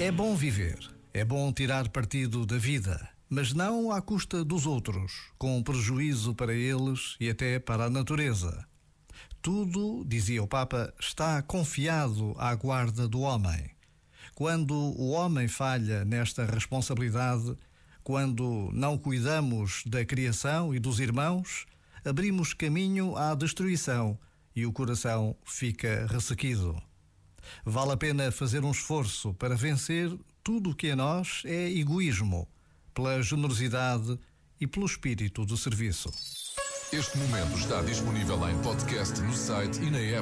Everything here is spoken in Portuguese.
É bom viver, é bom tirar partido da vida, mas não à custa dos outros, com prejuízo para eles e até para a natureza. Tudo, dizia o Papa, está confiado à guarda do homem. Quando o homem falha nesta responsabilidade, quando não cuidamos da criação e dos irmãos, abrimos caminho à destruição e o coração fica ressequido. Vale a pena fazer um esforço para vencer tudo o que a nós é egoísmo, pela generosidade e pelo espírito de serviço. Este momento está disponível em podcast no site e na app.